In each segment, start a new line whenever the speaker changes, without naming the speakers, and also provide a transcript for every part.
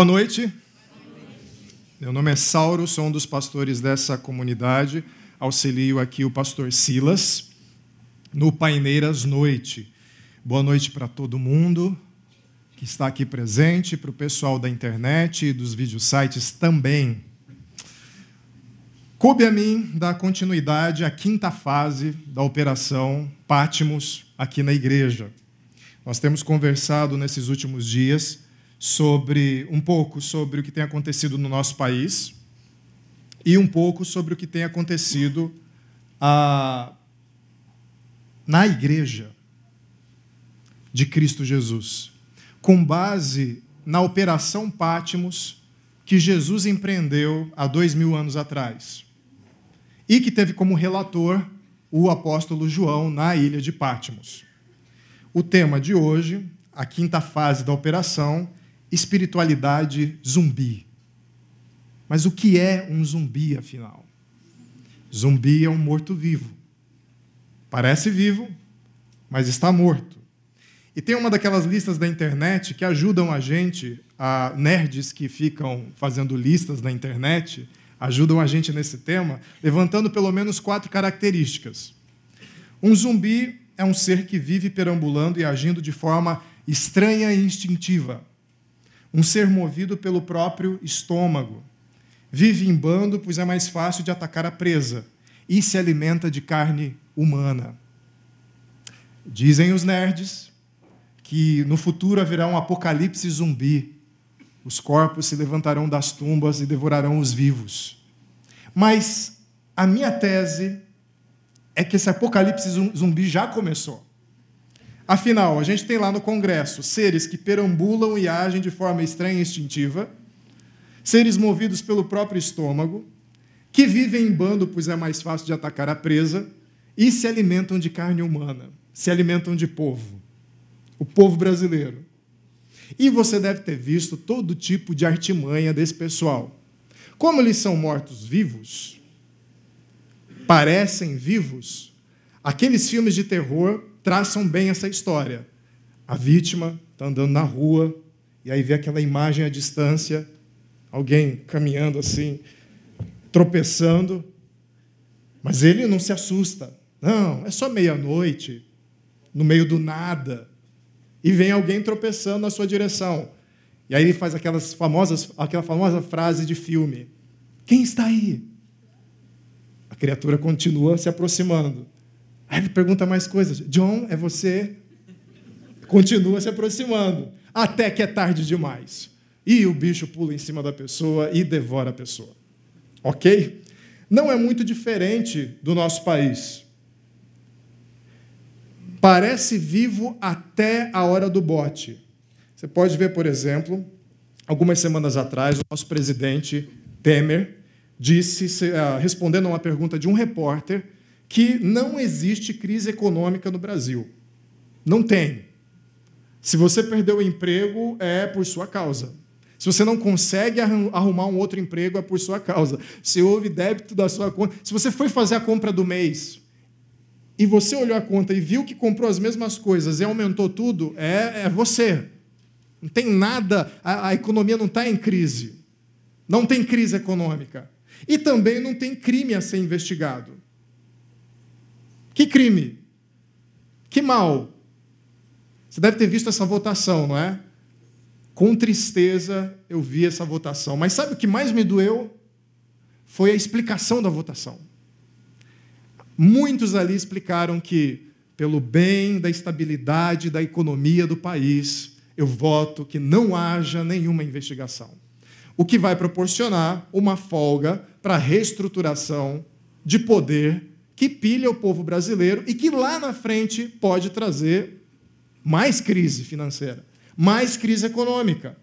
Boa noite. Meu nome é Sauro, sou um dos pastores dessa comunidade. Auxilio aqui o pastor Silas no Paineiras Noite. Boa noite para todo mundo que está aqui presente, para o pessoal da internet e dos videosites também. Coube a mim dar continuidade à quinta fase da operação Pátimos aqui na igreja. Nós temos conversado nesses últimos dias sobre um pouco sobre o que tem acontecido no nosso país e um pouco sobre o que tem acontecido ah, na igreja de Cristo Jesus, com base na operação Pátimos que Jesus empreendeu há dois mil anos atrás e que teve como relator o apóstolo João na ilha de Pátimos. O tema de hoje, a quinta fase da operação, espiritualidade zumbi. Mas o que é um zumbi, afinal? Zumbi é um morto-vivo. Parece vivo, mas está morto. E tem uma daquelas listas da internet que ajudam a gente, a nerds que ficam fazendo listas na internet, ajudam a gente nesse tema, levantando pelo menos quatro características. Um zumbi é um ser que vive perambulando e agindo de forma estranha e instintiva um ser movido pelo próprio estômago. Vive em bando, pois é mais fácil de atacar a presa, e se alimenta de carne humana. Dizem os nerds que no futuro haverá um apocalipse zumbi. Os corpos se levantarão das tumbas e devorarão os vivos. Mas a minha tese é que esse apocalipse zumbi já começou. Afinal, a gente tem lá no Congresso seres que perambulam e agem de forma estranha e instintiva, seres movidos pelo próprio estômago, que vivem em bando, pois é mais fácil de atacar a presa, e se alimentam de carne humana, se alimentam de povo, o povo brasileiro. E você deve ter visto todo tipo de artimanha desse pessoal. Como eles são mortos-vivos, parecem vivos, aqueles filmes de terror traçam bem essa história. A vítima está andando na rua e aí vê aquela imagem à distância, alguém caminhando assim, tropeçando, mas ele não se assusta. Não, é só meia-noite, no meio do nada, e vem alguém tropeçando na sua direção. E aí ele faz aquelas famosas, aquela famosa frase de filme: Quem está aí? A criatura continua se aproximando. Aí ele pergunta mais coisas. John, é você? Continua se aproximando. Até que é tarde demais. E o bicho pula em cima da pessoa e devora a pessoa. Ok? Não é muito diferente do nosso país. Parece vivo até a hora do bote. Você pode ver, por exemplo, algumas semanas atrás, o nosso presidente Temer disse, ah, respondendo a uma pergunta de um repórter, que não existe crise econômica no Brasil. Não tem. Se você perdeu o emprego, é por sua causa. Se você não consegue arrumar um outro emprego, é por sua causa. Se houve débito da sua conta. Se você foi fazer a compra do mês e você olhou a conta e viu que comprou as mesmas coisas e aumentou tudo, é, é você. Não tem nada, a, a economia não está em crise. Não tem crise econômica. E também não tem crime a ser investigado. Que crime? Que mal? Você deve ter visto essa votação, não é? Com tristeza eu vi essa votação. Mas sabe o que mais me doeu? Foi a explicação da votação. Muitos ali explicaram que, pelo bem da estabilidade da economia do país, eu voto que não haja nenhuma investigação. O que vai proporcionar uma folga para a reestruturação de poder que pilha o povo brasileiro e que lá na frente pode trazer mais crise financeira, mais crise econômica.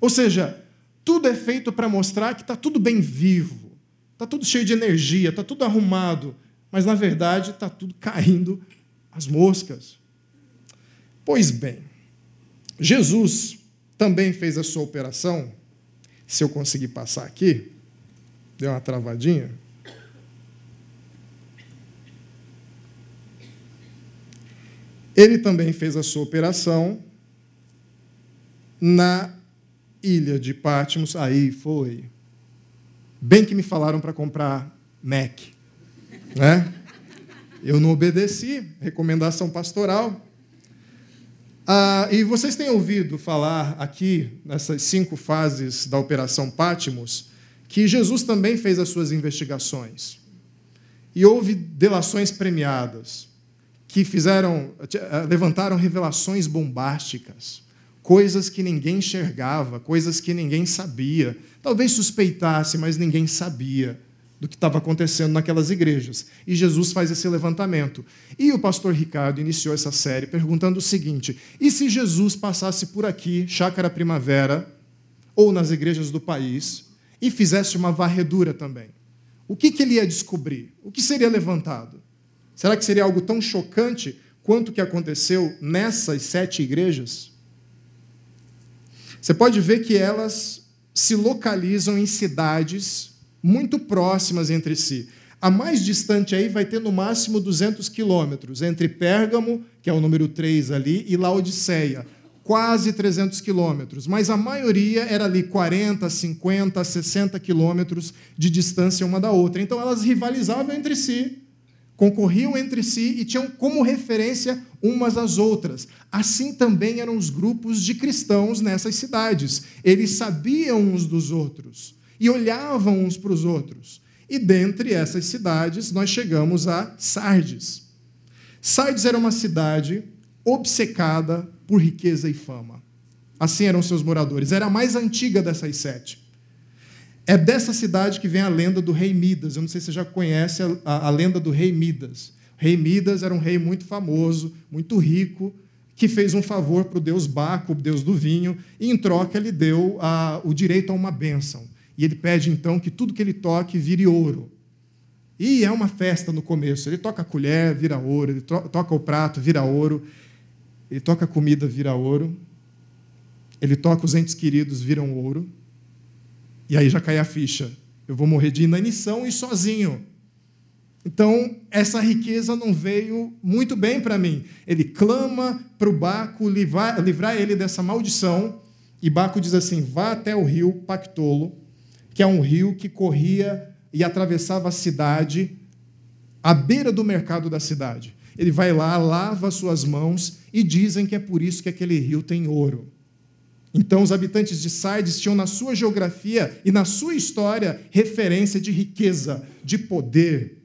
Ou seja, tudo é feito para mostrar que está tudo bem vivo, está tudo cheio de energia, está tudo arrumado, mas na verdade está tudo caindo as moscas. Pois bem, Jesus também fez a sua operação. Se eu conseguir passar aqui, deu uma travadinha. Ele também fez a sua operação na ilha de Patmos, aí foi. Bem que me falaram para comprar Mac, né? Eu não obedeci, recomendação pastoral. Ah, e vocês têm ouvido falar aqui, nessas cinco fases da Operação Patmos, que Jesus também fez as suas investigações. E houve delações premiadas, que fizeram, eh, levantaram revelações bombásticas, coisas que ninguém enxergava, coisas que ninguém sabia. Talvez suspeitasse, mas ninguém sabia do que estava acontecendo naquelas igrejas. E Jesus faz esse levantamento. E o pastor Ricardo iniciou essa série perguntando o seguinte: e se Jesus passasse por aqui, Chácara Primavera, ou nas igrejas do país, e fizesse uma varredura também? O que, que ele ia descobrir? O que seria levantado? Será que seria algo tão chocante quanto o que aconteceu nessas sete igrejas? Você pode ver que elas se localizam em cidades muito próximas entre si. A mais distante aí vai ter no máximo 200 quilômetros, entre Pérgamo, que é o número 3 ali, e Laodiceia, quase 300 quilômetros. Mas a maioria era ali 40, 50, 60 quilômetros de distância uma da outra. Então elas rivalizavam entre si, concorriam entre si e tinham como referência umas às outras. Assim também eram os grupos de cristãos nessas cidades. Eles sabiam uns dos outros e olhavam uns para os outros. E dentre essas cidades, nós chegamos a Sardes. Sardes era uma cidade obcecada por riqueza e fama. Assim eram seus moradores. Era a mais antiga dessas sete. É dessa cidade que vem a lenda do rei Midas. Eu não sei se você já conhece a, a, a lenda do rei Midas. O rei Midas era um rei muito famoso, muito rico, que fez um favor para o deus Baco, o deus do vinho, e em troca ele deu a, o direito a uma bênção. E ele pede então que tudo que ele toque vire ouro. E é uma festa no começo. Ele toca a colher, vira ouro. Ele toca o prato, vira ouro. Ele toca a comida, vira ouro. Ele toca os entes queridos, viram ouro. E aí já cai a ficha. Eu vou morrer de inanição e sozinho. Então, essa riqueza não veio muito bem para mim. Ele clama para o Baco livrar, livrar ele dessa maldição. E Baco diz assim: vá até o rio Pactolo que é um rio que corria e atravessava a cidade, à beira do mercado da cidade. Ele vai lá, lava suas mãos e dizem que é por isso que aquele rio tem ouro. Então, os habitantes de Sardes tinham na sua geografia e na sua história referência de riqueza, de poder.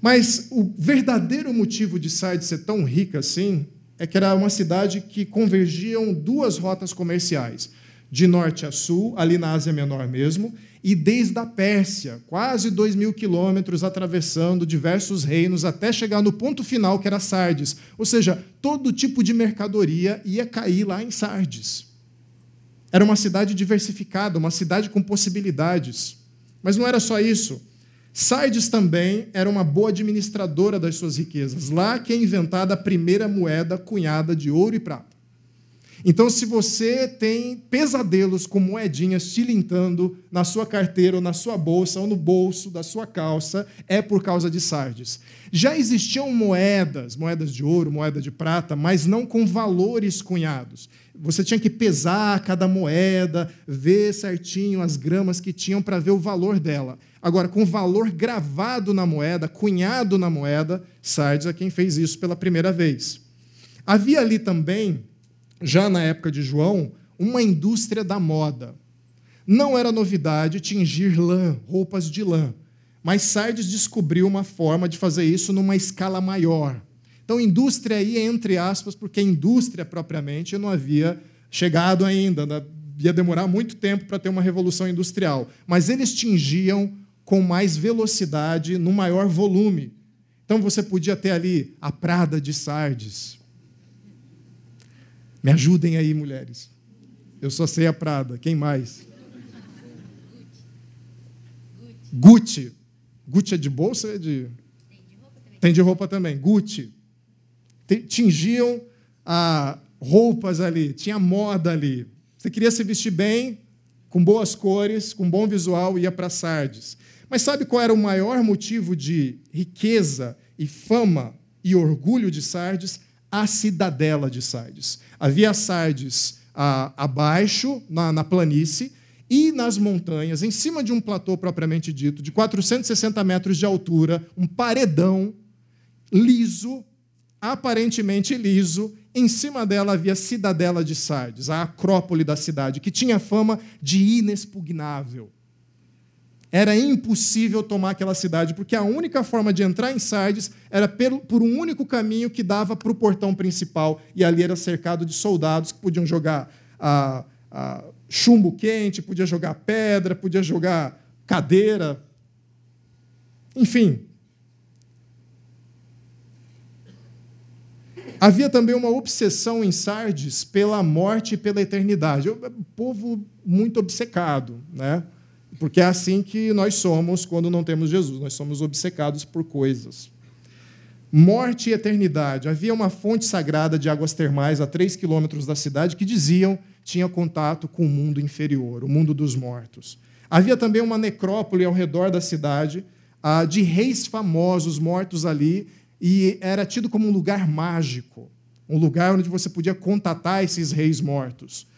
Mas o verdadeiro motivo de Sardes ser tão rica assim é que era uma cidade que convergiam duas rotas comerciais de norte a sul, ali na Ásia Menor mesmo, e desde a Pérsia, quase dois mil quilômetros, atravessando diversos reinos, até chegar no ponto final, que era Sardes. Ou seja, todo tipo de mercadoria ia cair lá em Sardes. Era uma cidade diversificada, uma cidade com possibilidades. Mas não era só isso. Sardes também era uma boa administradora das suas riquezas. Lá que é inventada a primeira moeda cunhada de ouro e prata. Então, se você tem pesadelos com moedinhas tilintando na sua carteira, ou na sua bolsa, ou no bolso da sua calça, é por causa de Sardes. Já existiam moedas, moedas de ouro, moeda de prata, mas não com valores cunhados. Você tinha que pesar cada moeda, ver certinho as gramas que tinham para ver o valor dela. Agora, com valor gravado na moeda, cunhado na moeda, Sardes é quem fez isso pela primeira vez. Havia ali também já na época de João, uma indústria da moda. Não era novidade tingir lã, roupas de lã, mas Sardes descobriu uma forma de fazer isso numa escala maior. Então, indústria aí, entre aspas, porque indústria propriamente não havia chegado ainda, né? ia demorar muito tempo para ter uma revolução industrial. Mas eles tingiam com mais velocidade, no maior volume. Então, você podia ter ali a Prada de Sardes, me ajudem aí, mulheres. Eu só sei a Prada. Quem mais? Gucci. Gucci é de bolsa ou é de. Tem de roupa também. Gucci. Tingiam a roupas ali, tinha moda ali. Você queria se vestir bem, com boas cores, com bom visual, ia para Sardes. Mas sabe qual era o maior motivo de riqueza e fama e orgulho de Sardes? A cidadela de Sardes. Havia Sardes ah, abaixo, na, na planície, e nas montanhas, em cima de um platô propriamente dito, de 460 metros de altura, um paredão liso, aparentemente liso, em cima dela havia a cidadela de Sardes, a acrópole da cidade, que tinha fama de inexpugnável. Era impossível tomar aquela cidade, porque a única forma de entrar em Sardes era por um único caminho que dava para o portão principal, e ali era cercado de soldados que podiam jogar chumbo quente, podia jogar pedra, podia jogar cadeira. Enfim. Havia também uma obsessão em Sardes pela morte e pela eternidade. O povo muito obcecado, né? Porque é assim que nós somos quando não temos Jesus, nós somos obcecados por coisas. Morte e eternidade. Havia uma fonte sagrada de águas termais a três quilômetros da cidade que diziam tinha contato com o mundo inferior, o mundo dos mortos. Havia também uma necrópole ao redor da cidade de reis famosos mortos ali e era tido como um lugar mágico, um lugar onde você podia contatar esses reis mortos.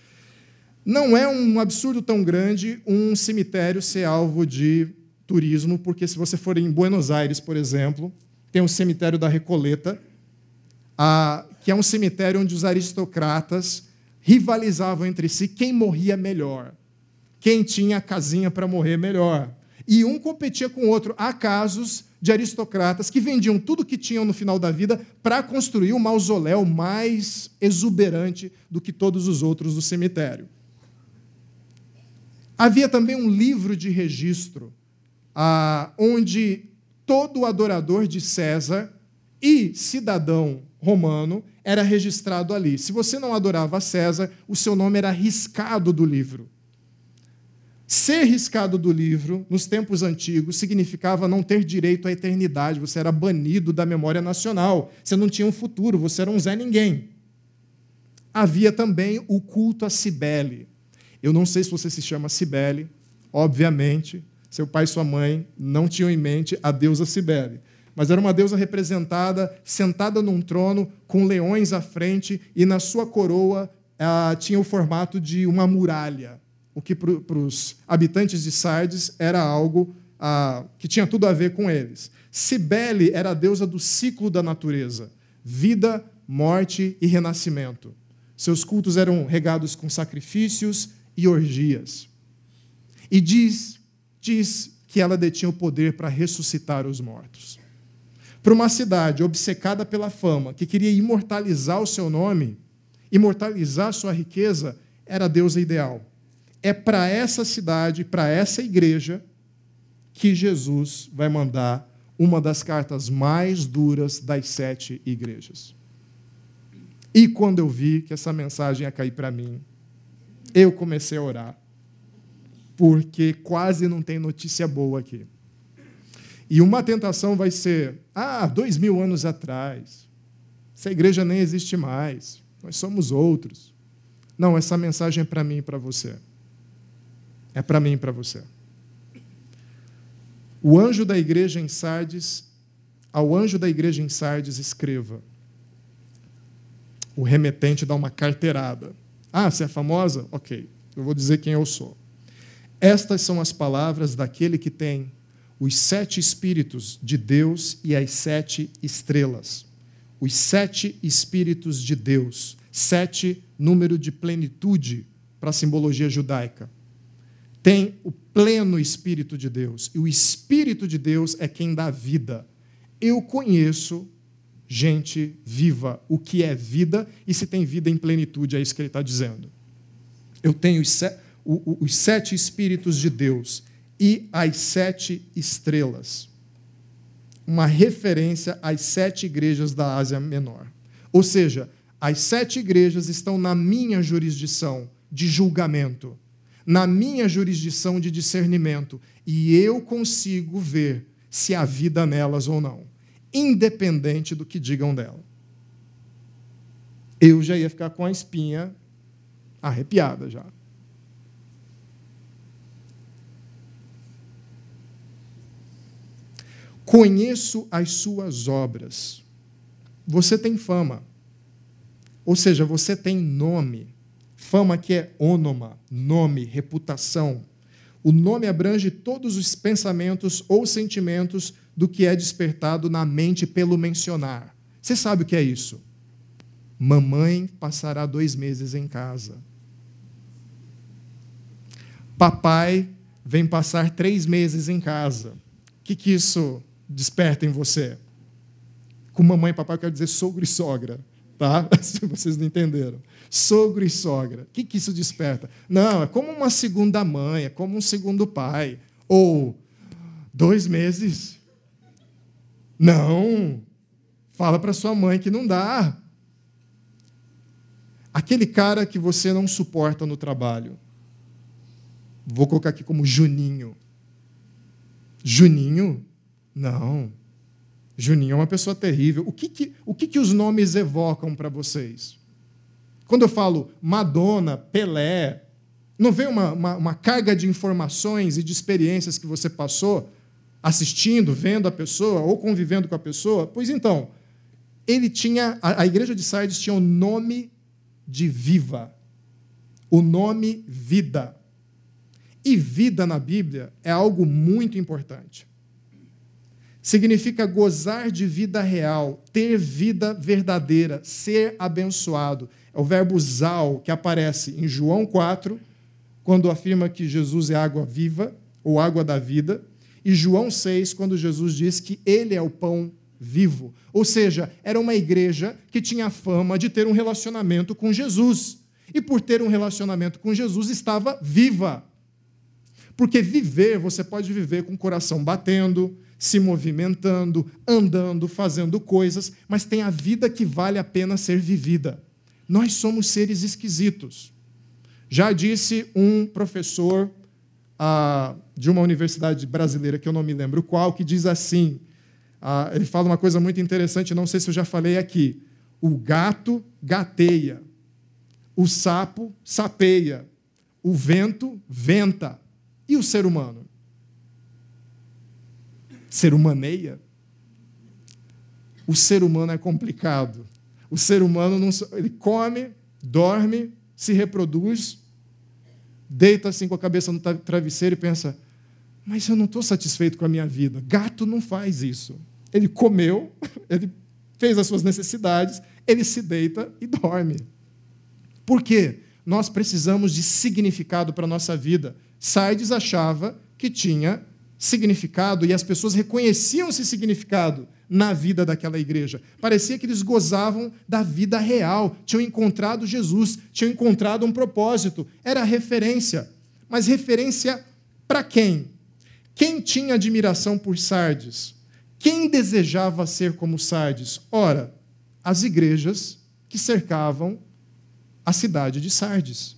Não é um absurdo tão grande um cemitério ser alvo de turismo, porque se você for em Buenos Aires, por exemplo, tem o cemitério da Recoleta, que é um cemitério onde os aristocratas rivalizavam entre si quem morria melhor, quem tinha a casinha para morrer melhor. E um competia com o outro. Há casos de aristocratas que vendiam tudo que tinham no final da vida para construir um mausoléu mais exuberante do que todos os outros do cemitério. Havia também um livro de registro, ah, onde todo adorador de César e cidadão romano era registrado ali. Se você não adorava César, o seu nome era riscado do livro. Ser riscado do livro, nos tempos antigos, significava não ter direito à eternidade, você era banido da memória nacional, você não tinha um futuro, você era um Zé Ninguém. Havia também o culto a Cibele. Eu não sei se você se chama Cibele, obviamente, seu pai e sua mãe não tinham em mente a deusa Cibele. Mas era uma deusa representada, sentada num trono, com leões à frente, e na sua coroa ah, tinha o formato de uma muralha, o que para os habitantes de Sardes era algo ah, que tinha tudo a ver com eles. Cibele era a deusa do ciclo da natureza, vida, morte e renascimento. Seus cultos eram regados com sacrifícios e orgias. E diz, diz que ela detinha o poder para ressuscitar os mortos. Para uma cidade obcecada pela fama, que queria imortalizar o seu nome, imortalizar sua riqueza, era a deusa ideal. É para essa cidade, para essa igreja, que Jesus vai mandar uma das cartas mais duras das sete igrejas. E quando eu vi que essa mensagem ia cair para mim, eu comecei a orar, porque quase não tem notícia boa aqui. E uma tentação vai ser: ah, dois mil anos atrás, essa igreja nem existe mais, nós somos outros. Não, essa mensagem é para mim e para você. É para mim e para você. O anjo da igreja em Sardes, ao anjo da igreja em Sardes, escreva. O remetente dá uma carteirada. Ah, você é famosa? Ok, eu vou dizer quem eu sou. Estas são as palavras daquele que tem os sete Espíritos de Deus e as sete estrelas. Os sete Espíritos de Deus. Sete, número de plenitude para a simbologia judaica. Tem o pleno Espírito de Deus. E o Espírito de Deus é quem dá vida. Eu conheço gente viva, o que é vida e se tem vida em plenitude, é isso que ele está dizendo. Eu tenho os, sete, os sete Espíritos de Deus e as sete estrelas. Uma referência às sete igrejas da Ásia Menor. Ou seja, as sete igrejas estão na minha jurisdição de julgamento, na minha jurisdição de discernimento, e eu consigo ver se há vida nelas ou não independente do que digam dela. Eu já ia ficar com a espinha arrepiada já. Conheço as suas obras. Você tem fama. Ou seja, você tem nome. Fama que é onoma, nome, reputação. O nome abrange todos os pensamentos ou sentimentos do que é despertado na mente pelo mencionar. Você sabe o que é isso? Mamãe passará dois meses em casa. Papai vem passar três meses em casa. O que, que isso desperta em você? Com mamãe e papai, eu quero dizer sogro e sogra, tá? Se vocês não entenderam. Sogro e sogra. O que, que isso desperta? Não, é como uma segunda mãe, é como um segundo pai. Ou dois meses. Não. Fala para sua mãe que não dá. Aquele cara que você não suporta no trabalho. Vou colocar aqui como Juninho. Juninho? Não. Juninho é uma pessoa terrível. O que, que, o que, que os nomes evocam para vocês? Quando eu falo Madonna, Pelé, não vem uma, uma, uma, carga de informações e de experiências que você passou assistindo, vendo a pessoa ou convivendo com a pessoa? Pois então, ele tinha, a, a igreja de Sardes tinha o nome de viva, o nome vida. E vida na Bíblia é algo muito importante. Significa gozar de vida real, ter vida verdadeira, ser abençoado. É o verbo zal que aparece em João 4, quando afirma que Jesus é água viva, ou água da vida, e João 6, quando Jesus diz que ele é o pão vivo. Ou seja, era uma igreja que tinha fama de ter um relacionamento com Jesus. E por ter um relacionamento com Jesus, estava viva. Porque viver, você pode viver com o coração batendo, se movimentando, andando, fazendo coisas, mas tem a vida que vale a pena ser vivida. Nós somos seres esquisitos. Já disse um professor ah, de uma universidade brasileira, que eu não me lembro qual, que diz assim: ah, ele fala uma coisa muito interessante, não sei se eu já falei aqui. O gato gateia, o sapo sapeia, o vento venta, e o ser humano? Ser humaneia? O ser humano é complicado. O ser humano não, ele come, dorme, se reproduz, deita assim com a cabeça no travesseiro e pensa: mas eu não estou satisfeito com a minha vida. Gato não faz isso. Ele comeu, ele fez as suas necessidades, ele se deita e dorme. Por quê? Nós precisamos de significado para a nossa vida. Sardes achava que tinha significado e as pessoas reconheciam esse significado na vida daquela igreja. Parecia que eles gozavam da vida real, tinham encontrado Jesus, tinham encontrado um propósito. Era referência. Mas referência para quem? Quem tinha admiração por Sardes? Quem desejava ser como Sardes? Ora, as igrejas que cercavam a cidade de Sardes.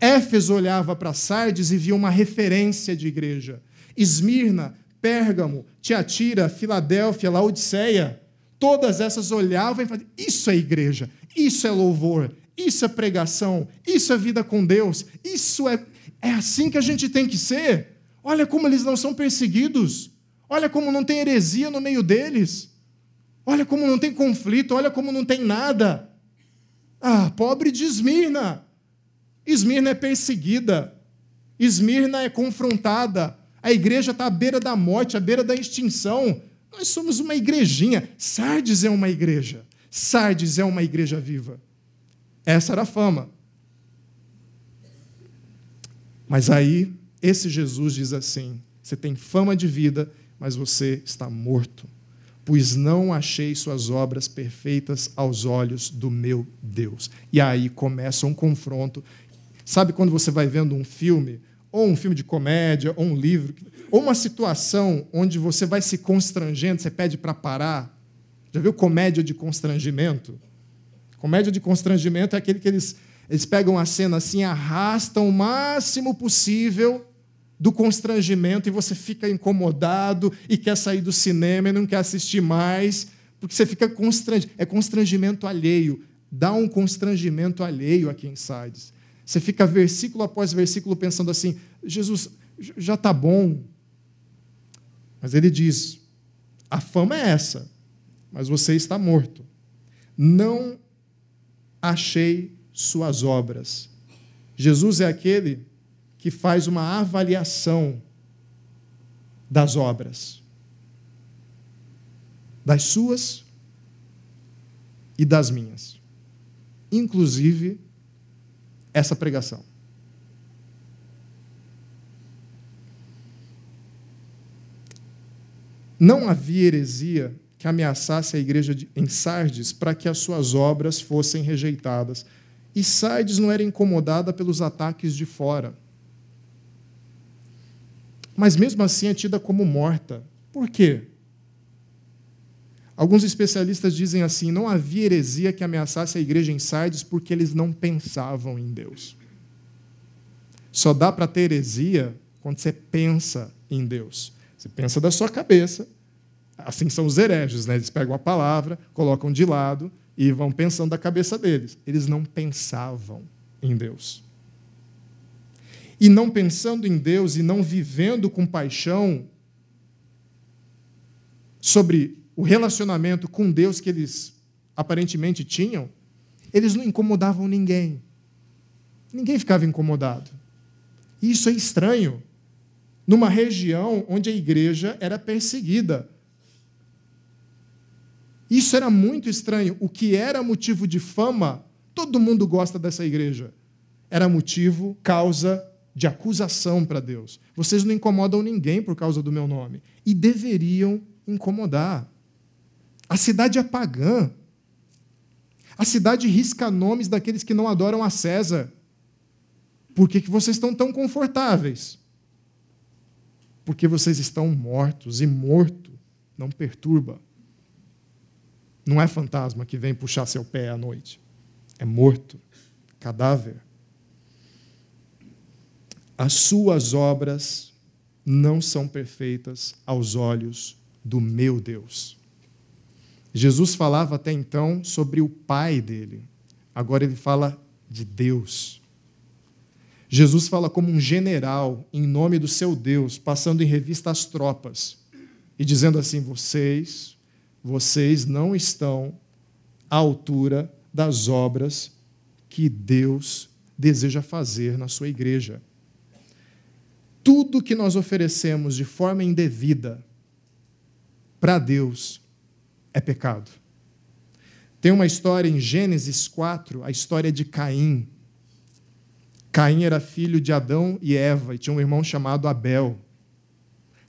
Éfeso olhava para Sardes e via uma referência de igreja. Esmirna, Pérgamo, Tiatira, Filadélfia, Laodiceia, todas essas olhavam e falavam: Isso é igreja, isso é louvor, isso é pregação, isso é vida com Deus, isso é. É assim que a gente tem que ser. Olha como eles não são perseguidos, olha como não tem heresia no meio deles, olha como não tem conflito, olha como não tem nada. Ah, pobre de Esmirna. Esmirna é perseguida, Esmirna é confrontada, a igreja está à beira da morte, à beira da extinção. Nós somos uma igrejinha. Sardes é uma igreja. Sardes é uma igreja viva. Essa era a fama. Mas aí, esse Jesus diz assim: você tem fama de vida, mas você está morto, pois não achei suas obras perfeitas aos olhos do meu Deus. E aí começa um confronto Sabe quando você vai vendo um filme, ou um filme de comédia, ou um livro, ou uma situação onde você vai se constrangendo, você pede para parar? Já viu comédia de constrangimento? Comédia de constrangimento é aquele que eles, eles pegam a cena assim, arrastam o máximo possível do constrangimento e você fica incomodado e quer sair do cinema e não quer assistir mais, porque você fica constrangido. É constrangimento alheio. Dá um constrangimento alheio a quem sai. Você fica versículo após versículo pensando assim: Jesus, já está bom. Mas ele diz: a fama é essa, mas você está morto. Não achei suas obras Jesus é aquele que faz uma avaliação das obras, das suas e das minhas, inclusive essa pregação. Não havia heresia que ameaçasse a igreja em Sardes para que as suas obras fossem rejeitadas. E Sardes não era incomodada pelos ataques de fora. Mas mesmo assim é tida como morta. Por quê? Alguns especialistas dizem assim: não havia heresia que ameaçasse a igreja em Sardes porque eles não pensavam em Deus. Só dá para ter heresia quando você pensa em Deus. Você pensa da sua cabeça. Assim são os hereges, né? Eles pegam a palavra, colocam de lado e vão pensando da cabeça deles. Eles não pensavam em Deus. E não pensando em Deus e não vivendo com paixão sobre o relacionamento com Deus que eles aparentemente tinham, eles não incomodavam ninguém. Ninguém ficava incomodado. Isso é estranho numa região onde a igreja era perseguida. Isso era muito estranho. O que era motivo de fama, todo mundo gosta dessa igreja. Era motivo, causa de acusação para Deus. Vocês não incomodam ninguém por causa do meu nome. E deveriam incomodar. A cidade é pagã. A cidade risca nomes daqueles que não adoram a César. Por que, que vocês estão tão confortáveis? porque vocês estão mortos e morto não perturba. Não é fantasma que vem puxar seu pé à noite. É morto, cadáver. As suas obras não são perfeitas aos olhos do meu Deus. Jesus falava até então sobre o Pai dele. Agora ele fala de Deus. Jesus fala como um general em nome do seu Deus, passando em revista as tropas e dizendo assim: vocês, vocês não estão à altura das obras que Deus deseja fazer na sua igreja. Tudo que nós oferecemos de forma indevida para Deus é pecado. Tem uma história em Gênesis 4, a história de Caim. Caim era filho de Adão e Eva e tinha um irmão chamado Abel.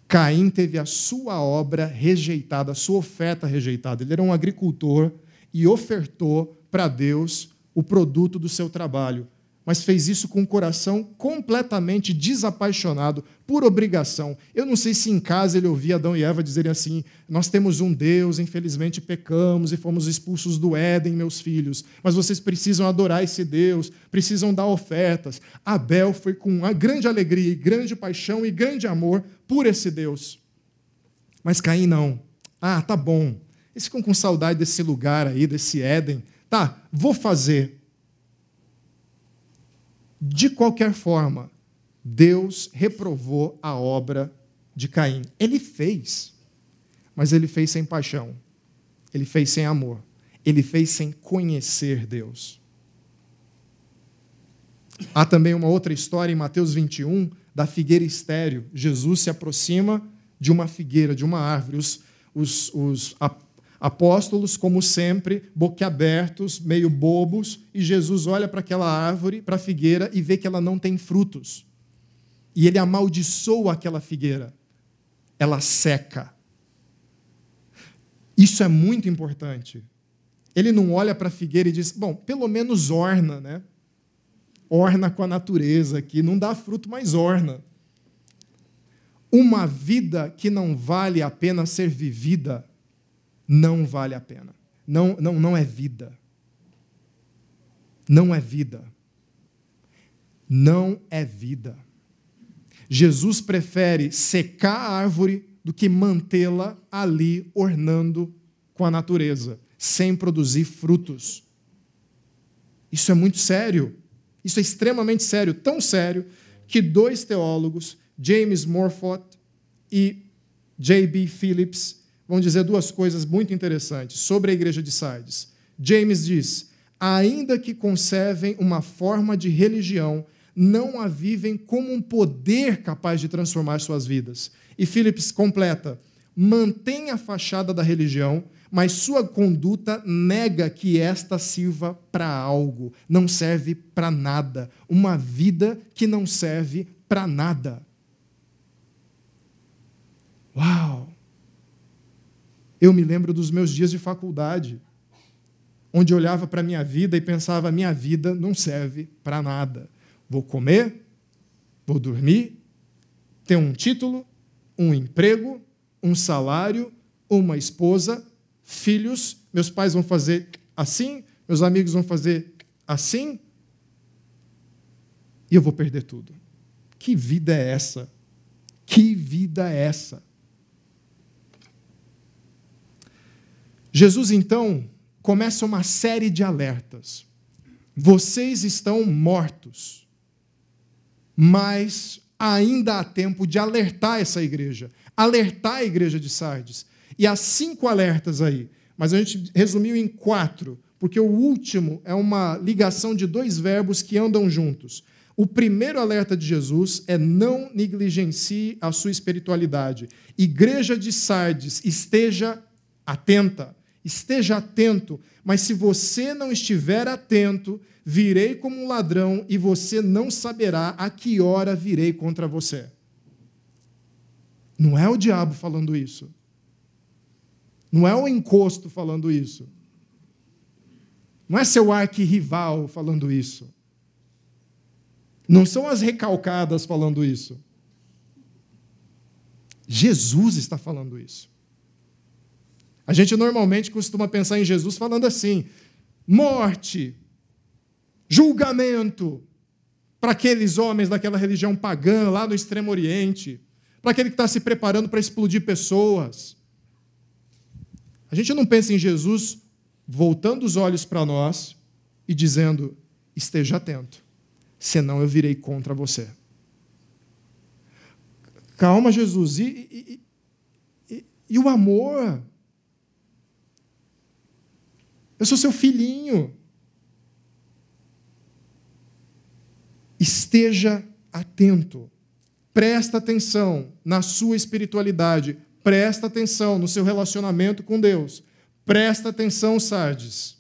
Caim teve a sua obra rejeitada, a sua oferta rejeitada. Ele era um agricultor e ofertou para Deus o produto do seu trabalho mas fez isso com o coração completamente desapaixonado, por obrigação. Eu não sei se em casa ele ouvia Adão e Eva dizerem assim: Nós temos um Deus, infelizmente pecamos e fomos expulsos do Éden, meus filhos, mas vocês precisam adorar esse Deus, precisam dar ofertas. Abel foi com uma grande alegria, grande paixão e grande amor por esse Deus. Mas Caim não. Ah, tá bom. Eles ficam com saudade desse lugar aí, desse Éden. Tá, vou fazer de qualquer forma, Deus reprovou a obra de Caim. Ele fez, mas ele fez sem paixão, ele fez sem amor, ele fez sem conhecer Deus. Há também uma outra história em Mateus 21 da figueira estéreo. Jesus se aproxima de uma figueira, de uma árvore. Os, os, os apóstolos, como sempre, boquiabertos, meio bobos, e Jesus olha para aquela árvore, para a figueira, e vê que ela não tem frutos. E ele amaldiçoa aquela figueira. Ela seca. Isso é muito importante. Ele não olha para a figueira e diz: bom, pelo menos orna, né? Orna com a natureza aqui, não dá fruto, mas orna. Uma vida que não vale a pena ser vivida não vale a pena. Não, não, não é vida. Não é vida. Não é vida. Jesus prefere secar a árvore do que mantê-la ali ornando com a natureza, sem produzir frutos. Isso é muito sério. Isso é extremamente sério, tão sério que dois teólogos, James Morford e J.B. Phillips, vão dizer duas coisas muito interessantes sobre a igreja de Sardes. James diz: ainda que conservem uma forma de religião, não a vivem como um poder capaz de transformar suas vidas. E Phillips completa: mantém a fachada da religião, mas sua conduta nega que esta sirva para algo, não serve para nada. Uma vida que não serve para nada. Uau! Eu me lembro dos meus dias de faculdade, onde olhava para a minha vida e pensava: minha vida não serve para nada. Vou comer, vou dormir, ter um título, um emprego, um salário, uma esposa, filhos, meus pais vão fazer assim, meus amigos vão fazer assim, e eu vou perder tudo. Que vida é essa? Que vida é essa? Jesus então começa uma série de alertas. Vocês estão mortos, mas ainda há tempo de alertar essa igreja, alertar a igreja de Sardes. E há cinco alertas aí, mas a gente resumiu em quatro, porque o último é uma ligação de dois verbos que andam juntos. O primeiro alerta de Jesus é não negligencie a sua espiritualidade. Igreja de Sardes, esteja atenta esteja atento, mas se você não estiver atento, virei como um ladrão e você não saberá a que hora virei contra você. Não é o diabo falando isso. Não é o encosto falando isso. Não é seu arquirrival falando isso. Não são as recalcadas falando isso. Jesus está falando isso. A gente normalmente costuma pensar em Jesus falando assim: morte, julgamento para aqueles homens daquela religião pagã lá no Extremo Oriente, para aquele que está se preparando para explodir pessoas. A gente não pensa em Jesus voltando os olhos para nós e dizendo: esteja atento, senão eu virei contra você. Calma, Jesus, e, e, e, e o amor? Eu sou seu filhinho. Esteja atento. Presta atenção na sua espiritualidade. Presta atenção no seu relacionamento com Deus. Presta atenção, Sardes.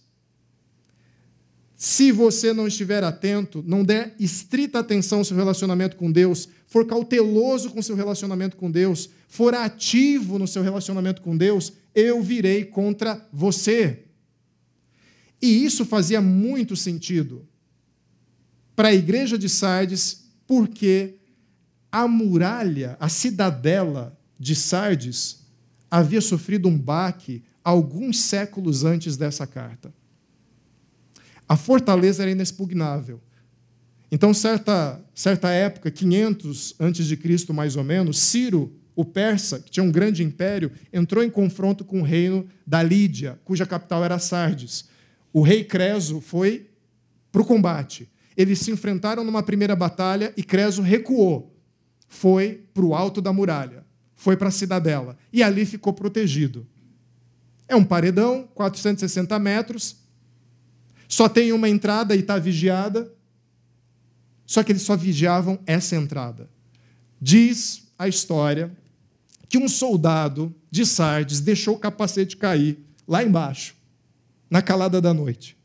Se você não estiver atento, não der estrita atenção ao seu relacionamento com Deus, for cauteloso com seu relacionamento com Deus, for ativo no seu relacionamento com Deus, eu virei contra você. E isso fazia muito sentido para a igreja de Sardes, porque a muralha, a cidadela de Sardes, havia sofrido um baque alguns séculos antes dessa carta. A fortaleza era inexpugnável. Então, certa, certa época, 500 antes de Cristo mais ou menos, Ciro, o persa, que tinha um grande império, entrou em confronto com o reino da Lídia, cuja capital era Sardes o rei Creso foi para o combate. Eles se enfrentaram numa primeira batalha e Creso recuou. Foi para o alto da muralha, foi para a cidadela e ali ficou protegido. É um paredão, 460 metros, só tem uma entrada e está vigiada. Só que eles só vigiavam essa entrada. Diz a história que um soldado de Sardes deixou o capacete cair lá embaixo na calada da noite.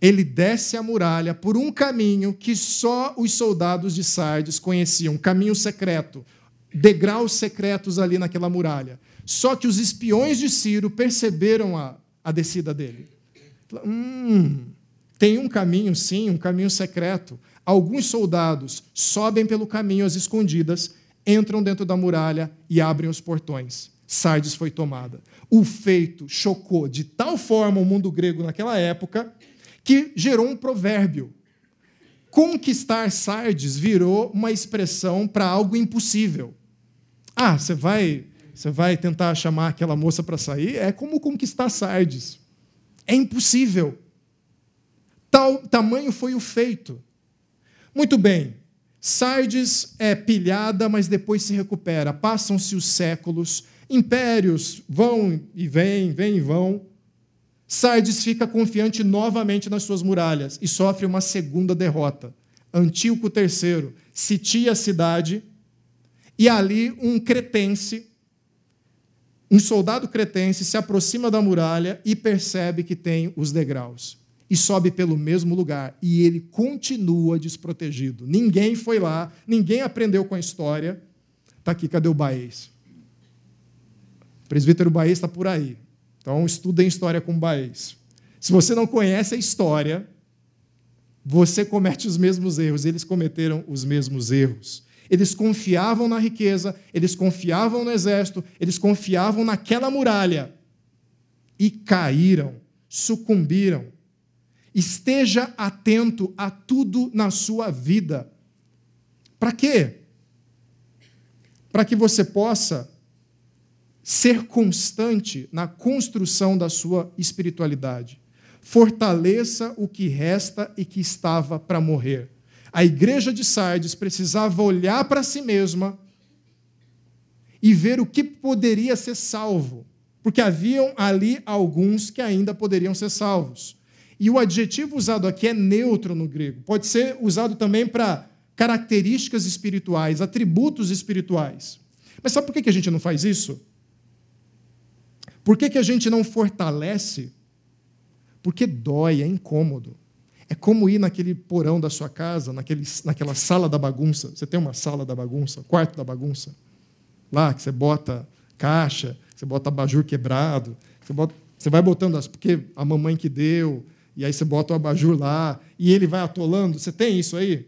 Ele desce a muralha por um caminho que só os soldados de Sardes conheciam, um caminho secreto, degraus secretos ali naquela muralha. Só que os espiões de Ciro perceberam a, a descida dele. Hum, tem um caminho, sim, um caminho secreto. Alguns soldados sobem pelo caminho às escondidas, entram dentro da muralha e abrem os portões. Sardes foi tomada. O feito chocou de tal forma o mundo grego naquela época que gerou um provérbio. Conquistar Sardes virou uma expressão para algo impossível. Ah, você vai, você vai tentar chamar aquela moça para sair? É como conquistar Sardes. É impossível. Tal tamanho foi o feito. Muito bem. Sardes é pilhada, mas depois se recupera. Passam-se os séculos Impérios vão e vêm, vêm e vão. Sardes fica confiante novamente nas suas muralhas e sofre uma segunda derrota. Antíoco III sitia a cidade e ali um cretense, um soldado cretense, se aproxima da muralha e percebe que tem os degraus. E sobe pelo mesmo lugar. E ele continua desprotegido. Ninguém foi lá, ninguém aprendeu com a história. Está aqui, cadê o Baez? O presbítero Baez está por aí. Então, estudem história com Baez. Se você não conhece a história, você comete os mesmos erros. Eles cometeram os mesmos erros. Eles confiavam na riqueza, eles confiavam no exército, eles confiavam naquela muralha e caíram, sucumbiram. Esteja atento a tudo na sua vida. Para quê? Para que você possa ser constante na construção da sua espiritualidade. Fortaleça o que resta e que estava para morrer. A igreja de Sardes precisava olhar para si mesma e ver o que poderia ser salvo, porque haviam ali alguns que ainda poderiam ser salvos. E o adjetivo usado aqui é neutro no grego. Pode ser usado também para características espirituais, atributos espirituais. Mas sabe por que a gente não faz isso? Por que, que a gente não fortalece? Porque dói, é incômodo. É como ir naquele porão da sua casa, naquele, naquela sala da bagunça. Você tem uma sala da bagunça, quarto da bagunça. Lá que você bota caixa, você bota abajur quebrado, você, bota, você vai botando as. Porque a mamãe que deu, e aí você bota o abajur lá, e ele vai atolando. Você tem isso aí?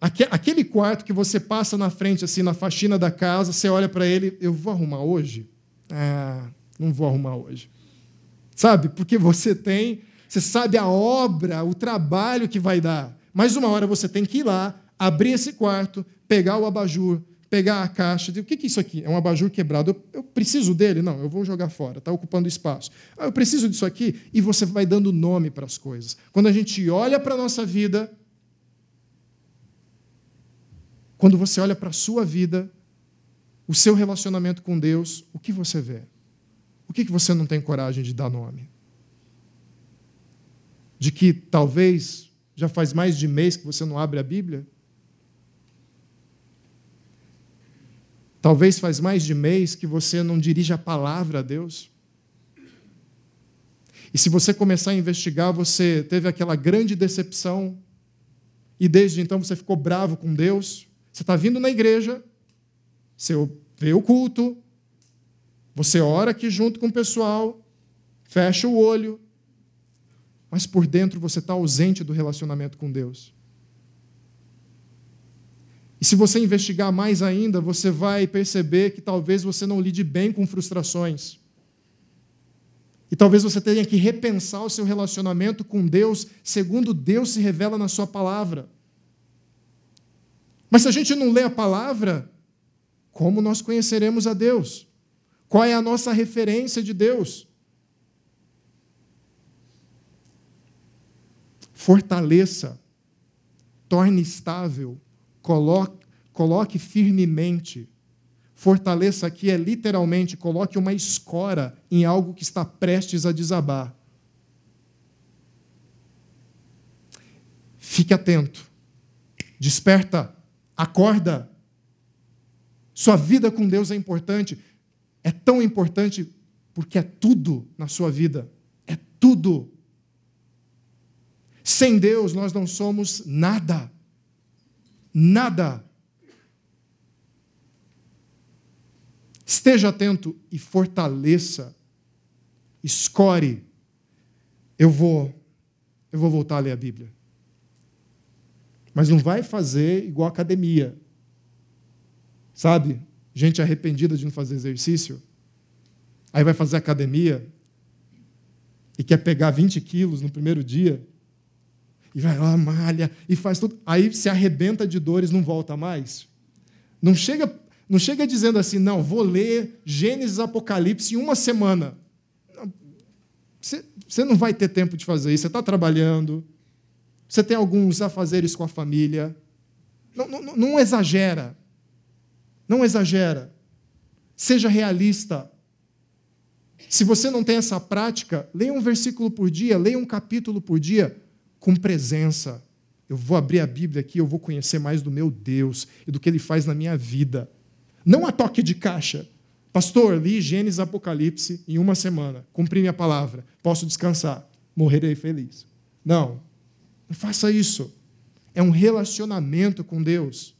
Aquele quarto que você passa na frente, assim, na faxina da casa, você olha para ele, eu vou arrumar hoje? Ah, não vou arrumar hoje. Sabe? Porque você tem, você sabe a obra, o trabalho que vai dar. Mas uma hora você tem que ir lá, abrir esse quarto, pegar o abajur, pegar a caixa, o que é isso aqui? É um abajur quebrado. Eu, eu preciso dele? Não, eu vou jogar fora, está ocupando espaço. Ah, eu preciso disso aqui? E você vai dando nome para as coisas. Quando a gente olha para a nossa vida, quando você olha para a sua vida, o seu relacionamento com Deus, o que você vê? O que, que você não tem coragem de dar nome? De que talvez já faz mais de mês que você não abre a Bíblia? Talvez faz mais de mês que você não dirige a palavra a Deus. E se você começar a investigar, você teve aquela grande decepção e desde então você ficou bravo com Deus. Você está vindo na igreja, você vê o culto, você ora aqui junto com o pessoal, fecha o olho, mas por dentro você está ausente do relacionamento com Deus. E se você investigar mais ainda, você vai perceber que talvez você não lide bem com frustrações. E talvez você tenha que repensar o seu relacionamento com Deus segundo Deus se revela na Sua palavra. Mas se a gente não lê a palavra, como nós conheceremos a Deus? Qual é a nossa referência de Deus? Fortaleça, torne estável, coloque, coloque firmemente. Fortaleça aqui é literalmente coloque uma escora em algo que está prestes a desabar. Fique atento. Desperta. Acorda. Sua vida com Deus é importante é tão importante porque é tudo na sua vida. É tudo. Sem Deus nós não somos nada. Nada. Esteja atento e fortaleça. Escore. Eu vou eu vou voltar a ler a Bíblia. Mas não vai fazer igual academia. Sabe? Gente arrependida de não fazer exercício, aí vai fazer academia e quer pegar 20 quilos no primeiro dia, e vai lá, malha, e faz tudo. Aí se arrebenta de dores, não volta mais. Não chega, não chega dizendo assim, não, vou ler Gênesis Apocalipse em uma semana. Você, não vai ter tempo de fazer isso, você está trabalhando, você tem alguns afazeres com a família. Não, não, não exagera. Não exagera. Seja realista. Se você não tem essa prática, leia um versículo por dia, leia um capítulo por dia, com presença. Eu vou abrir a Bíblia aqui, eu vou conhecer mais do meu Deus e do que ele faz na minha vida. Não a toque de caixa. Pastor, li Gênesis Apocalipse em uma semana, cumpri minha palavra, posso descansar, morrerei feliz. Não, não faça isso. É um relacionamento com Deus.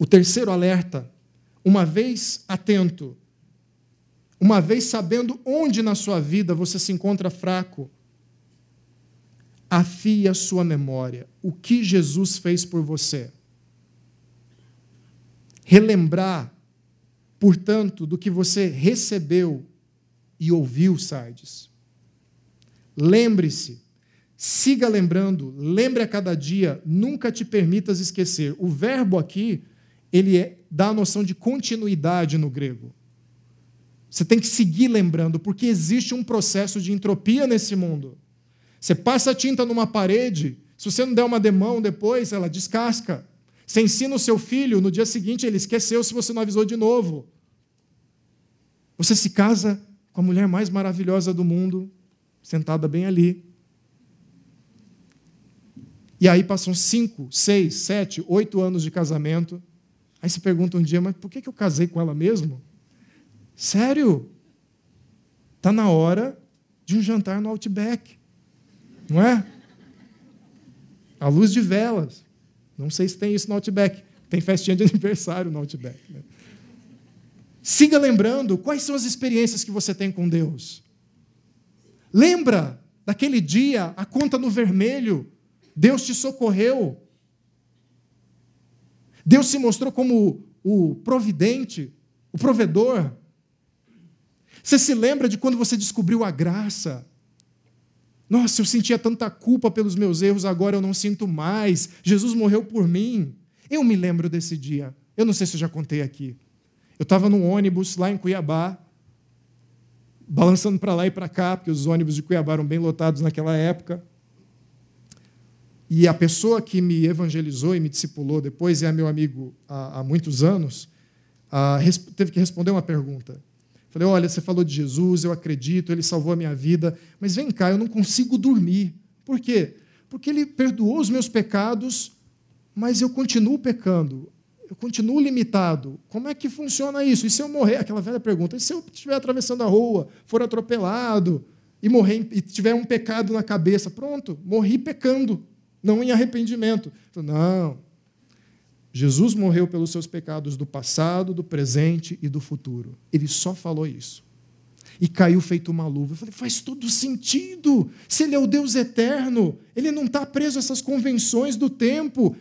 O terceiro alerta, uma vez atento, uma vez sabendo onde na sua vida você se encontra fraco, afie a sua memória. O que Jesus fez por você? Relembrar, portanto, do que você recebeu e ouviu, Sardes. Lembre-se, siga lembrando, lembre a cada dia, nunca te permitas esquecer. O verbo aqui, ele é, dá a noção de continuidade no grego. Você tem que seguir lembrando, porque existe um processo de entropia nesse mundo. Você passa tinta numa parede, se você não der uma demão depois, ela descasca. Você ensina o seu filho, no dia seguinte ele esqueceu se você não avisou de novo. Você se casa com a mulher mais maravilhosa do mundo, sentada bem ali. E aí passam cinco, seis, sete, oito anos de casamento. Aí se pergunta um dia, mas por que eu casei com ela mesmo? Sério? Está na hora de um jantar no Outback. Não é? A luz de velas. Não sei se tem isso no Outback. Tem festinha de aniversário no Outback. Né? Siga lembrando quais são as experiências que você tem com Deus. Lembra daquele dia, a conta no vermelho. Deus te socorreu. Deus se mostrou como o providente, o provedor. Você se lembra de quando você descobriu a graça? Nossa, eu sentia tanta culpa pelos meus erros, agora eu não sinto mais. Jesus morreu por mim. Eu me lembro desse dia. Eu não sei se eu já contei aqui. Eu estava num ônibus lá em Cuiabá, balançando para lá e para cá, porque os ônibus de Cuiabá eram bem lotados naquela época. E a pessoa que me evangelizou e me discipulou depois, e é meu amigo há, há muitos anos, teve que responder uma pergunta. Falei: Olha, você falou de Jesus, eu acredito, ele salvou a minha vida, mas vem cá, eu não consigo dormir. Por quê? Porque ele perdoou os meus pecados, mas eu continuo pecando, eu continuo limitado. Como é que funciona isso? E se eu morrer? Aquela velha pergunta: e se eu estiver atravessando a rua, for atropelado e morrer e tiver um pecado na cabeça? Pronto, morri pecando, não em arrependimento. Não, Jesus morreu pelos seus pecados do passado, do presente e do futuro. Ele só falou isso. E caiu feito uma luva. Eu falei, faz todo sentido. Se ele é o Deus eterno, ele não está preso a essas convenções do tempo.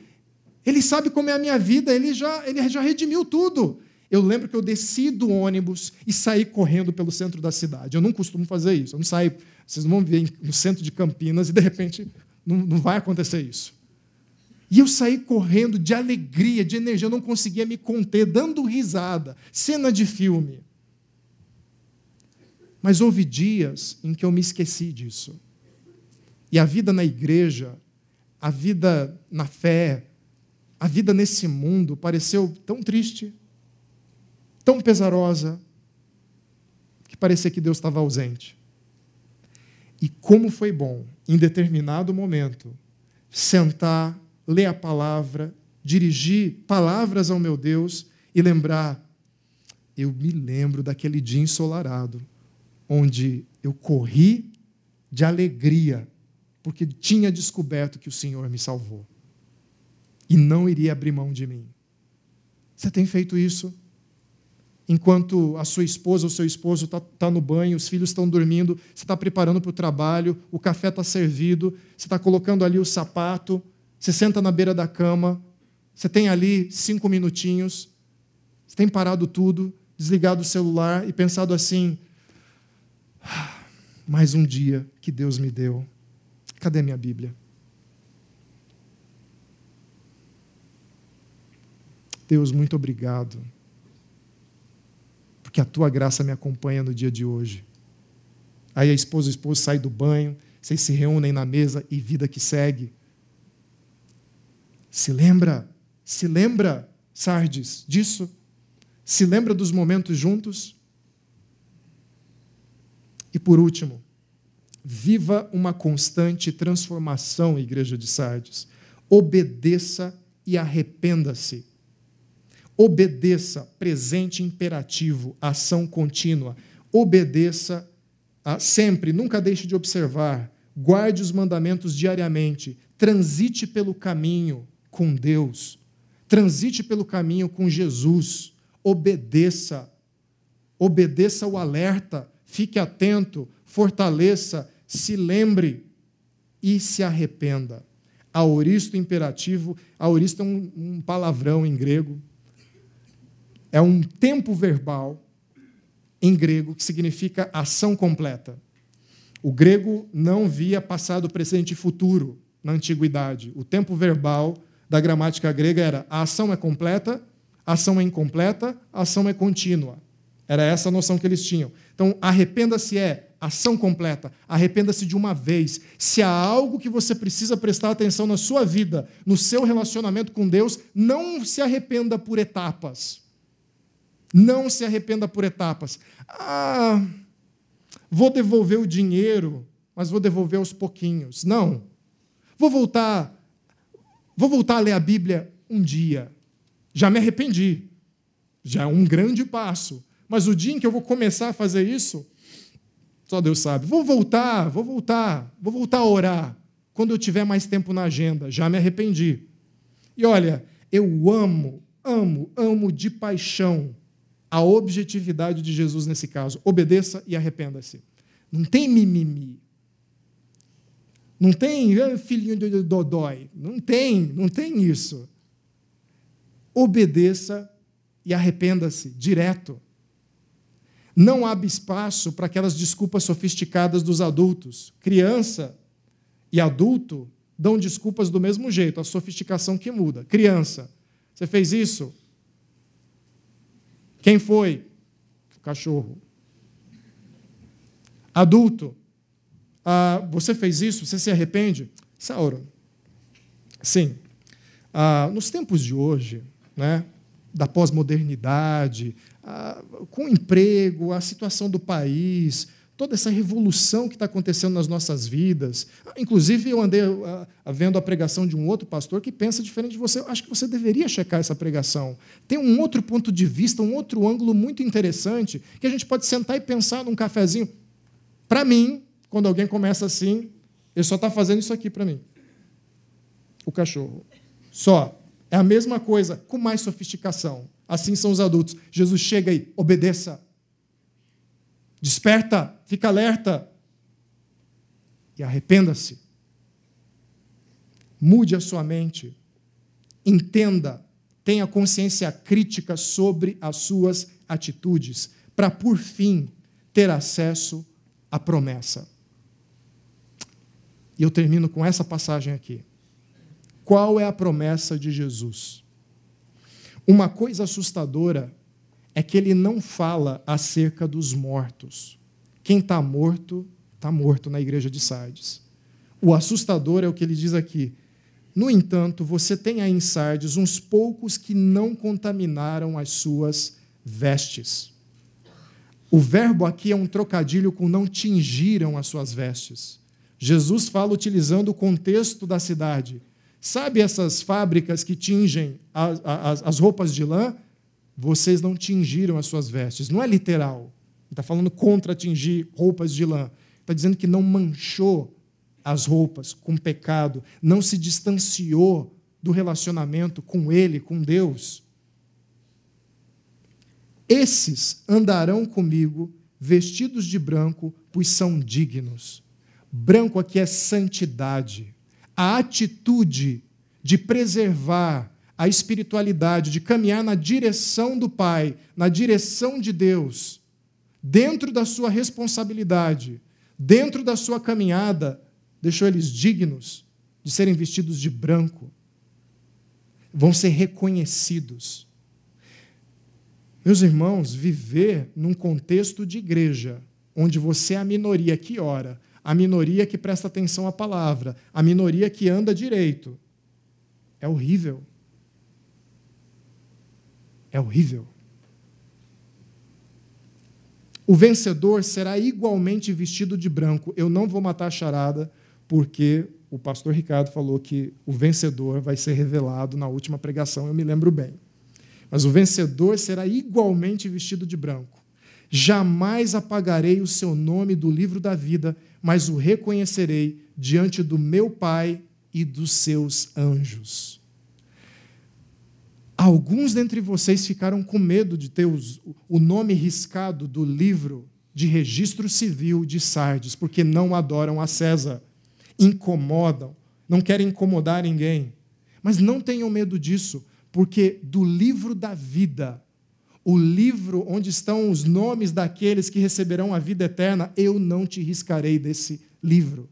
Ele sabe como é a minha vida, ele já, ele já redimiu tudo. Eu lembro que eu desci do ônibus e saí correndo pelo centro da cidade. Eu não costumo fazer isso. Eu não saio, vocês não vão ver no centro de Campinas e de repente não, não vai acontecer isso. E eu saí correndo de alegria, de energia, eu não conseguia me conter, dando risada, cena de filme. Mas houve dias em que eu me esqueci disso. E a vida na igreja, a vida na fé, a vida nesse mundo pareceu tão triste, tão pesarosa, que parecia que Deus estava ausente. E como foi bom, em determinado momento, sentar ler a palavra, dirigir palavras ao meu Deus e lembrar. Eu me lembro daquele dia ensolarado, onde eu corri de alegria, porque tinha descoberto que o Senhor me salvou e não iria abrir mão de mim. Você tem feito isso? Enquanto a sua esposa ou seu esposo está tá no banho, os filhos estão dormindo, você está preparando para o trabalho, o café está servido, você está colocando ali o sapato, você senta na beira da cama, você tem ali cinco minutinhos, você tem parado tudo, desligado o celular e pensado assim: ah, mais um dia que Deus me deu. Cadê minha Bíblia? Deus, muito obrigado, porque a tua graça me acompanha no dia de hoje. Aí a esposa e o esposo saem do banho, vocês se reúnem na mesa e vida que segue. Se lembra, se lembra, Sardes, disso? Se lembra dos momentos juntos? E por último, viva uma constante transformação, Igreja de Sardes. Obedeça e arrependa-se. Obedeça, presente imperativo, ação contínua. Obedeça ah, sempre, nunca deixe de observar. Guarde os mandamentos diariamente. Transite pelo caminho com Deus. Transite pelo caminho com Jesus. Obedeça. Obedeça o alerta. Fique atento. Fortaleça. Se lembre e se arrependa. Aoristo imperativo. Aoristo é um, um palavrão em grego. É um tempo verbal em grego que significa ação completa. O grego não via passado, presente e futuro na antiguidade. O tempo verbal da gramática grega era a ação é completa, a ação é incompleta, a ação é contínua. Era essa a noção que eles tinham. Então, arrependa-se é ação completa. Arrependa-se de uma vez. Se há algo que você precisa prestar atenção na sua vida, no seu relacionamento com Deus, não se arrependa por etapas. Não se arrependa por etapas. Ah, vou devolver o dinheiro, mas vou devolver aos pouquinhos. Não. Vou voltar, vou voltar a ler a Bíblia um dia. Já me arrependi. Já é um grande passo. Mas o dia em que eu vou começar a fazer isso, só Deus sabe. Vou voltar, vou voltar, vou voltar a orar quando eu tiver mais tempo na agenda. Já me arrependi. E olha, eu amo, amo, amo de paixão a objetividade de Jesus nesse caso. Obedeça e arrependa-se. Não tem mimimi. Não tem ah, filhinho de dodói. Não tem, não tem isso. Obedeça e arrependa-se direto. Não abre espaço para aquelas desculpas sofisticadas dos adultos. Criança e adulto dão desculpas do mesmo jeito, a sofisticação que muda. Criança, você fez isso? Quem foi? O cachorro. Adulto, ah, você fez isso? Você se arrepende? Sauro, sim. Ah, nos tempos de hoje, né, da pós-modernidade, ah, com o emprego, a situação do país, toda essa revolução que está acontecendo nas nossas vidas. Inclusive, eu andei uh, vendo a pregação de um outro pastor que pensa diferente de você. Eu acho que você deveria checar essa pregação. Tem um outro ponto de vista, um outro ângulo muito interessante, que a gente pode sentar e pensar num cafezinho. Para mim, quando alguém começa assim, ele só está fazendo isso aqui para mim. O cachorro. Só. É a mesma coisa, com mais sofisticação. Assim são os adultos. Jesus chega aí, obedeça. Desperta, fica alerta e arrependa-se. Mude a sua mente. Entenda, tenha consciência crítica sobre as suas atitudes, para por fim ter acesso à promessa. E eu termino com essa passagem aqui. Qual é a promessa de Jesus? Uma coisa assustadora é que ele não fala acerca dos mortos. Quem está morto, está morto na igreja de Sardes. O assustador é o que ele diz aqui. No entanto, você tem aí em Sardes uns poucos que não contaminaram as suas vestes. O verbo aqui é um trocadilho com não tingiram as suas vestes. Jesus fala utilizando o contexto da tingem Sabe essas fábricas que tingem as, as, as roupas de lã? Vocês não tingiram as suas vestes. Não é literal. Ele está falando contra tingir roupas de lã. Está dizendo que não manchou as roupas com pecado, não se distanciou do relacionamento com Ele, com Deus. Esses andarão comigo vestidos de branco, pois são dignos. Branco aqui é santidade. A atitude de preservar a espiritualidade, de caminhar na direção do Pai, na direção de Deus, dentro da sua responsabilidade, dentro da sua caminhada, deixou eles dignos de serem vestidos de branco. Vão ser reconhecidos. Meus irmãos, viver num contexto de igreja, onde você é a minoria que ora, a minoria que presta atenção à palavra, a minoria que anda direito, é horrível. É horrível. O vencedor será igualmente vestido de branco. Eu não vou matar a charada, porque o pastor Ricardo falou que o vencedor vai ser revelado na última pregação, eu me lembro bem. Mas o vencedor será igualmente vestido de branco. Jamais apagarei o seu nome do livro da vida, mas o reconhecerei diante do meu Pai e dos seus anjos. Alguns dentre vocês ficaram com medo de ter os, o nome riscado do livro de registro civil de Sardes, porque não adoram a César incomodam, não querem incomodar ninguém. Mas não tenham medo disso, porque do livro da vida, o livro onde estão os nomes daqueles que receberão a vida eterna, eu não te riscarei desse livro.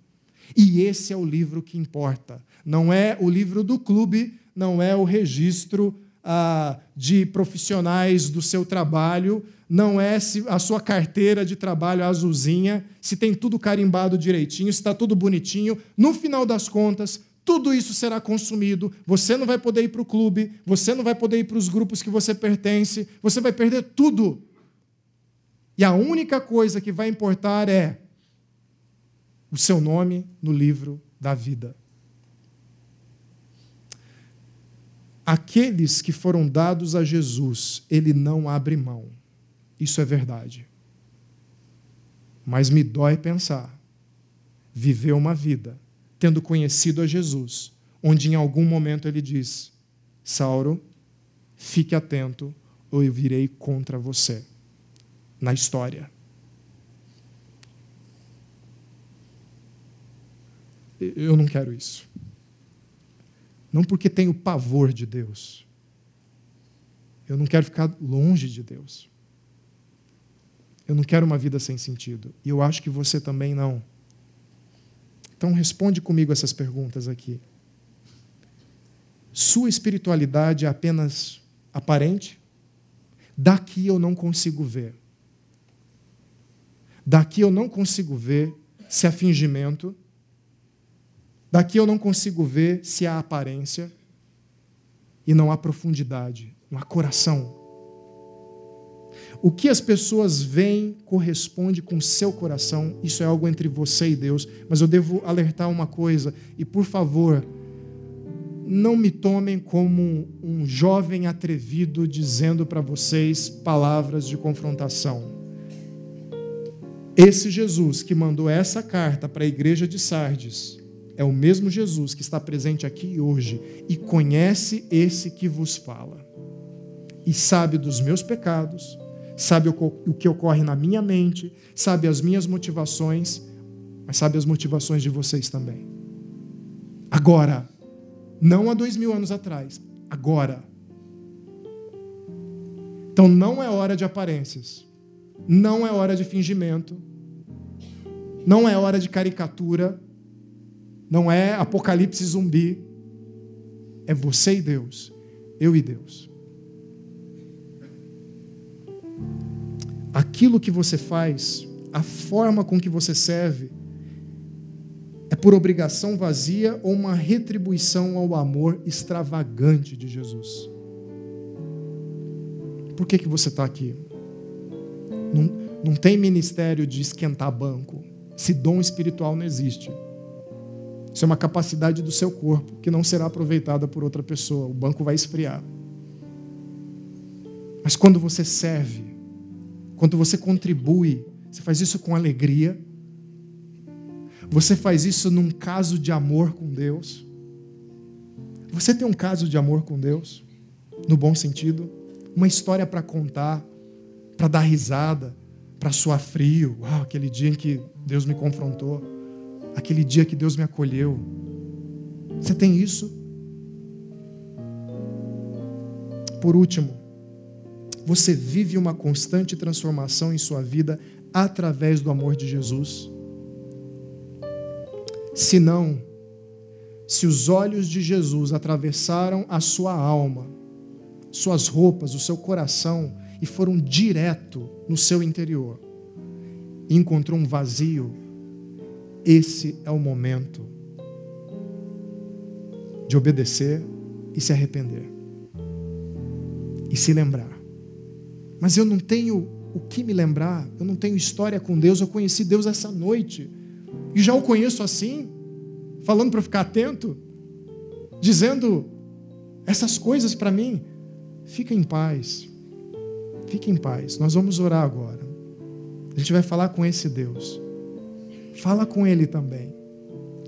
E esse é o livro que importa. Não é o livro do clube, não é o registro de profissionais do seu trabalho, não é se a sua carteira de trabalho azulzinha, se tem tudo carimbado direitinho, se está tudo bonitinho. No final das contas, tudo isso será consumido. Você não vai poder ir para o clube, você não vai poder ir para os grupos que você pertence, você vai perder tudo. E a única coisa que vai importar é o seu nome no livro da vida. Aqueles que foram dados a Jesus, ele não abre mão. Isso é verdade. Mas me dói pensar viver uma vida tendo conhecido a Jesus, onde em algum momento ele diz: Sauro, fique atento, ou eu virei contra você. Na história. Eu não quero isso. Não porque tenho pavor de Deus. Eu não quero ficar longe de Deus. Eu não quero uma vida sem sentido. E eu acho que você também não. Então responde comigo essas perguntas aqui. Sua espiritualidade é apenas aparente? Daqui eu não consigo ver. Daqui eu não consigo ver se é fingimento. Daqui eu não consigo ver se há aparência. E não há profundidade, não há coração. O que as pessoas veem corresponde com seu coração. Isso é algo entre você e Deus. Mas eu devo alertar uma coisa, e por favor, não me tomem como um jovem atrevido dizendo para vocês palavras de confrontação. Esse Jesus que mandou essa carta para a igreja de Sardes é o mesmo Jesus que está presente aqui hoje e conhece esse que vos fala. E sabe dos meus pecados, sabe o que ocorre na minha mente, sabe as minhas motivações, mas sabe as motivações de vocês também. Agora, não há dois mil anos atrás, agora. Então não é hora de aparências, não é hora de fingimento, não é hora de caricatura, não é apocalipse zumbi, é você e Deus, eu e Deus. aquilo que você faz, a forma com que você serve, é por obrigação vazia ou uma retribuição ao amor extravagante de Jesus? Por que, que você está aqui? Não, não tem ministério de esquentar banco. Esse dom espiritual não existe. Isso é uma capacidade do seu corpo que não será aproveitada por outra pessoa. O banco vai esfriar. Mas quando você serve, quando você contribui, você faz isso com alegria. Você faz isso num caso de amor com Deus. Você tem um caso de amor com Deus, no bom sentido, uma história para contar, para dar risada, para suar frio. Uau, aquele dia em que Deus me confrontou, aquele dia que Deus me acolheu. Você tem isso? Por último, você vive uma constante transformação em sua vida através do amor de Jesus? Se não, se os olhos de Jesus atravessaram a sua alma, suas roupas, o seu coração e foram direto no seu interior e encontrou um vazio, esse é o momento de obedecer e se arrepender e se lembrar mas eu não tenho o que me lembrar. Eu não tenho história com Deus, eu conheci Deus essa noite. E já o conheço assim, falando para ficar atento, dizendo essas coisas para mim. Fica em paz. Fique em paz. Nós vamos orar agora. A gente vai falar com esse Deus. Fala com ele também.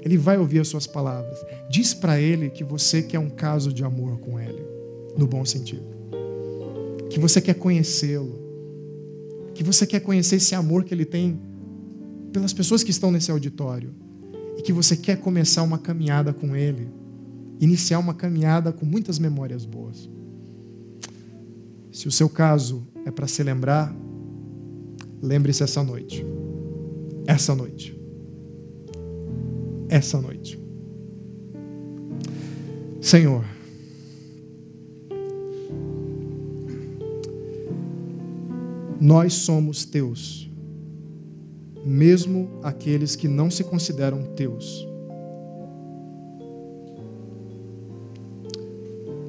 Ele vai ouvir as suas palavras. Diz para ele que você quer um caso de amor com ele, no bom sentido. Que você quer conhecê-lo. Que você quer conhecer esse amor que ele tem pelas pessoas que estão nesse auditório. E que você quer começar uma caminhada com ele. Iniciar uma caminhada com muitas memórias boas. Se o seu caso é para se lembrar, lembre-se essa noite. Essa noite essa noite. Senhor, nós somos teus, mesmo aqueles que não se consideram teus.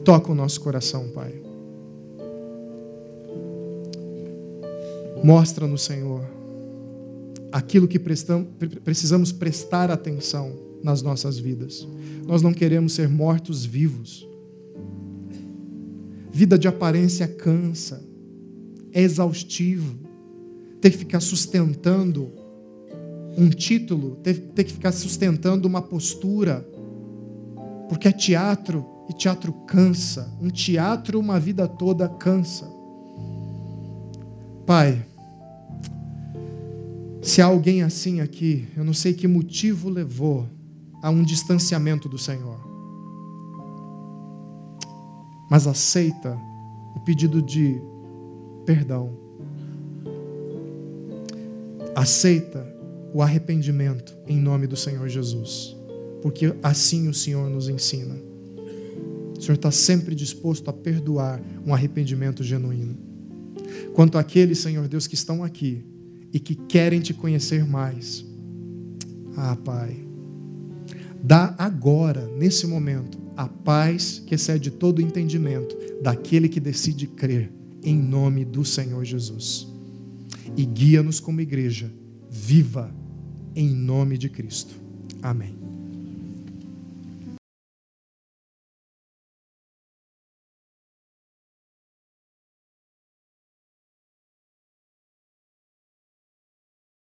Toca o nosso coração, Pai. Mostra-nos, Senhor, aquilo que precisamos prestar atenção nas nossas vidas. Nós não queremos ser mortos vivos. Vida de aparência cansa, é exaustivo. Ter que ficar sustentando um título, ter, ter que ficar sustentando uma postura, porque é teatro e teatro cansa. Um teatro, uma vida toda cansa. Pai, se há alguém assim aqui, eu não sei que motivo levou a um distanciamento do Senhor. Mas aceita o pedido de perdão. Aceita o arrependimento em nome do Senhor Jesus. Porque assim o Senhor nos ensina. O Senhor está sempre disposto a perdoar um arrependimento genuíno. Quanto àqueles, Senhor Deus, que estão aqui, e que querem te conhecer mais. Ah, Pai, dá agora, nesse momento, a paz que excede todo entendimento daquele que decide crer, em nome do Senhor Jesus. E guia-nos como igreja viva, em nome de Cristo. Amém.